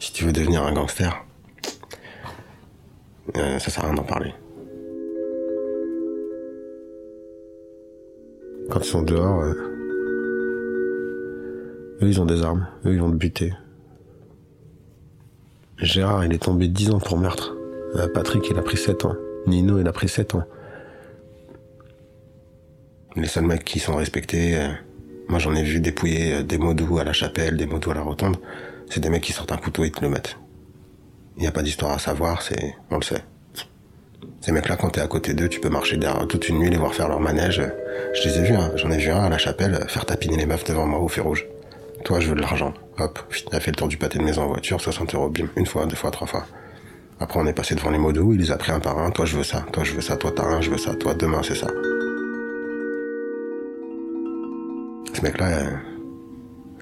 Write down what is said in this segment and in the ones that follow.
Si tu veux devenir un gangster, euh, ça sert à rien d'en parler. Quand ils sont dehors, euh, eux ils ont des armes, eux ils vont te buter. Gérard il est tombé 10 ans pour meurtre. Euh, Patrick il a pris 7 ans. Nino il a pris 7 ans. Les seuls mecs qui sont respectés, moi j'en ai vu dépouiller des mots doux à la chapelle, des mots doux à la rotonde, c'est des mecs qui sortent un couteau et te le mettent. Il n'y a pas d'histoire à savoir, c'est, on le sait. Ces mecs-là, quand t'es à côté d'eux, tu peux marcher derrière toute une nuit, les voir faire leur manège. Je les ai vus, hein. j'en ai vu un à la chapelle faire tapiner les meufs devant moi au feu rouge. Toi, je veux de l'argent. Hop, a fait le tour du pâté de maison en voiture, 60 euros, bim, une fois, deux fois, trois fois. Après, on est passé devant les mots doux, il les a pris un par un. Toi, je veux ça, toi, je veux ça, toi, t'as un, je veux ça, toi, demain, c'est ça. Ce mec-là, euh,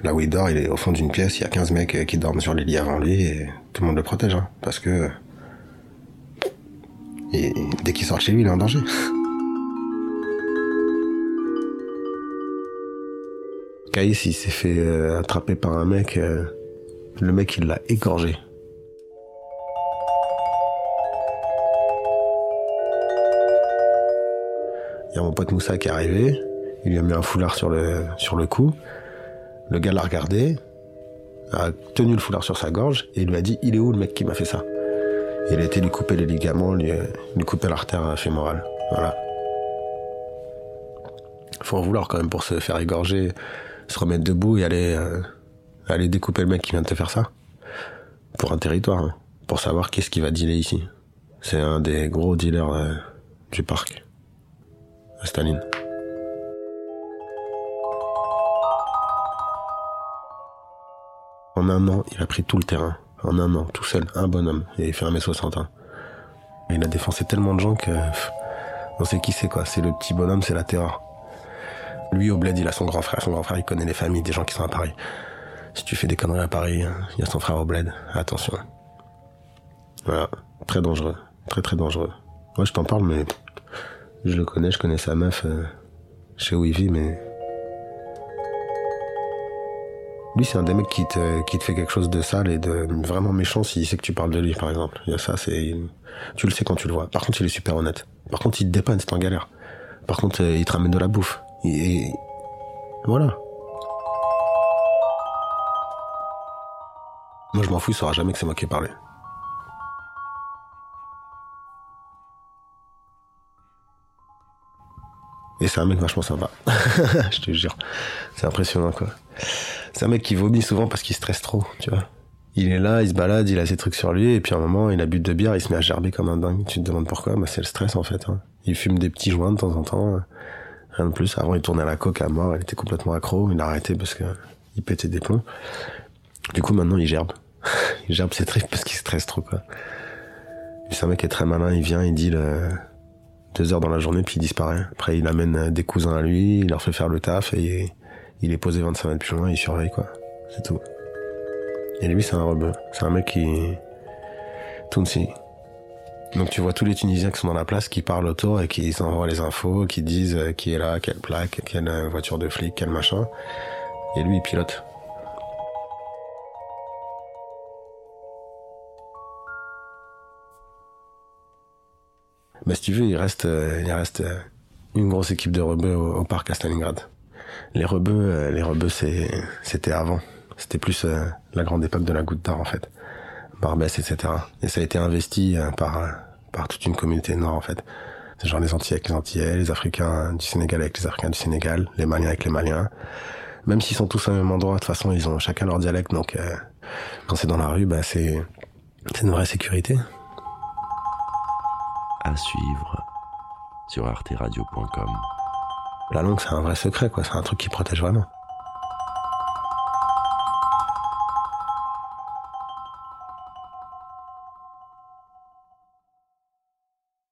là où il dort, il est au fond d'une pièce, il y a 15 mecs euh, qui dorment sur les lits avant lui et tout le monde le protège, hein, parce que dès qu'il sort chez lui, il est en danger. Caïs, il s'est fait euh, attraper par un mec. euh, le mec, il l'a égorgé. Il y a mon pote Moussa qui est arrivé. Il lui a mis un foulard sur le, sur le cou. Le gars l'a regardé, a tenu le foulard sur sa gorge et il lui a dit Il est où le mec qui m'a fait ça? Il a été lui couper les ligaments, lui, euh, lui couper l'artère fémorale. Voilà. Faut en vouloir quand même pour se faire égorger, se remettre debout et aller, euh, aller découper le mec qui vient de te faire ça. Pour un territoire, hein. pour savoir qu'est-ce qui va dealer ici. C'est un des gros dealers euh, du parc. Staline. En un an, il a pris tout le terrain. En un an, tout seul, un bonhomme. Et il fait 1m60. hein. Il a défoncé tellement de gens que... on sait qui c'est quoi. C'est le petit bonhomme, c'est la terreur. Lui, au bled, il a son grand frère. Son grand frère, il connaît les familles des gens qui sont à Paris. Si tu fais des conneries à Paris, il y a son frère au bled. Attention. Voilà. Très dangereux. Très, très dangereux. Moi, je t'en parle, mais... Je le connais, je connais sa meuf. euh, je sais où il vit, mais... Lui, c'est un des mecs qui te, qui te fait quelque chose de sale et de vraiment méchant s'il sait que tu parles de lui, par exemple. Il y a ça, c'est, tu le sais quand tu le vois. Par contre, il est super honnête. Par contre, il te dépanne, c'est en galère. Par contre, euh, il te ramène de la bouffe. Et, voilà. Moi, je m'en fous, il saura jamais que c'est moi qui ai parlé. Et c'est un mec vachement sympa. je te jure. C'est impressionnant, quoi. C'est un mec qui vomit souvent parce qu'il stresse trop, tu vois. Il est là, il se balade, il a ses trucs sur lui, et puis à un moment, il a bu de bière, il se met à gerber comme un dingue. Tu te demandes pourquoi? Bah, c'est le stress, en fait. hein. Il fume des petits joints de temps en temps. euh, Rien de plus. Avant, il tournait à la coke à mort, il était complètement accro. Il a arrêté parce que il pétait des plombs. Du coup, maintenant, il gerbe. il gerbe ses tripes parce qu'il stresse trop, quoi. C'est un mec qui est très malin, il vient, il dit deux heures dans la journée, puis il disparaît. Après, il amène euh, des cousins à lui, il leur fait faire le taf, et il est posé 25 mètres plus loin, il surveille, quoi. C'est tout. Et lui, c'est un rebeu. C'est un mec qui... Tounsi. Donc tu vois tous les Tunisiens qui sont dans la place, qui parlent autour et qui envoient les infos, qui disent euh, qui est là, quelle plaque, quelle euh, voiture de flic, quel machin. Et lui, il pilote. Bah, si tu veux, il reste, euh, il reste une grosse équipe de rebeux au parc à Stalingrad. Les rebeux, euh, les rebeux, c'est, c'était avant. C'était plus euh, la grande époque de la goutte d'or, en fait. Barbès, etc. Et ça a été investi euh, par, par toute une communauté nord, en fait. C'est genre les Antillais avec les Antillais, les Africains du Sénégal avec les Africains du Sénégal, les Maliens avec les Maliens. Même s'ils sont tous au même endroit, de toute façon, ils ont chacun leur dialecte, donc euh, quand c'est dans la rue, bah, c'est, c'est une vraie sécurité. À suivre sur arteradio.com. La langue, c'est un vrai secret, quoi. C'est un truc qui protège vraiment.